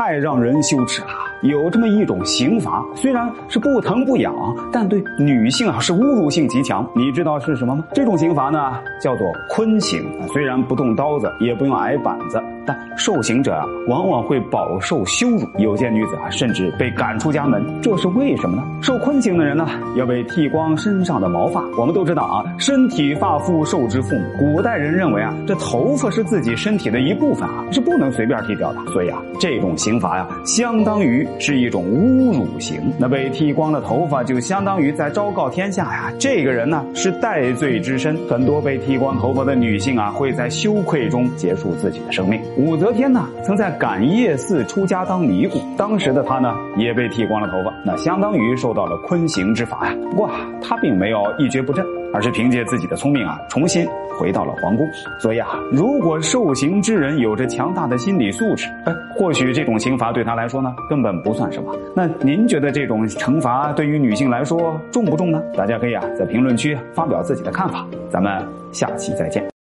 太让人羞耻了。有这么一种刑罚，虽然是不疼不痒，但对女性啊是侮辱性极强。你知道是什么吗？这种刑罚呢叫做坤刑。虽然不动刀子，也不用挨板子，但受刑者啊往往会饱受羞辱。有些女子啊甚至被赶出家门。这是为什么呢？受困刑的人呢要被剃光身上的毛发。我们都知道啊，身体发肤受之父母。古代人认为啊，这头发是自己身体的一部分啊，是不能随便剃掉的。所以啊，这种刑罚呀，相当于。是一种侮辱刑，那被剃光了头发，就相当于在昭告天下呀，这个人呢是戴罪之身。很多被剃光头发的女性啊，会在羞愧中结束自己的生命。武则天呢，曾在感业寺出家当尼姑，当时的她呢，也被剃光了头发，那相当于受到了坤刑之罚呀。不过她并没有一蹶不振。而是凭借自己的聪明啊，重新回到了皇宫。所以啊，如果受刑之人有着强大的心理素质，哎，或许这种刑罚对他来说呢，根本不算什么。那您觉得这种惩罚对于女性来说重不重呢？大家可以啊，在评论区发表自己的看法。咱们下期再见。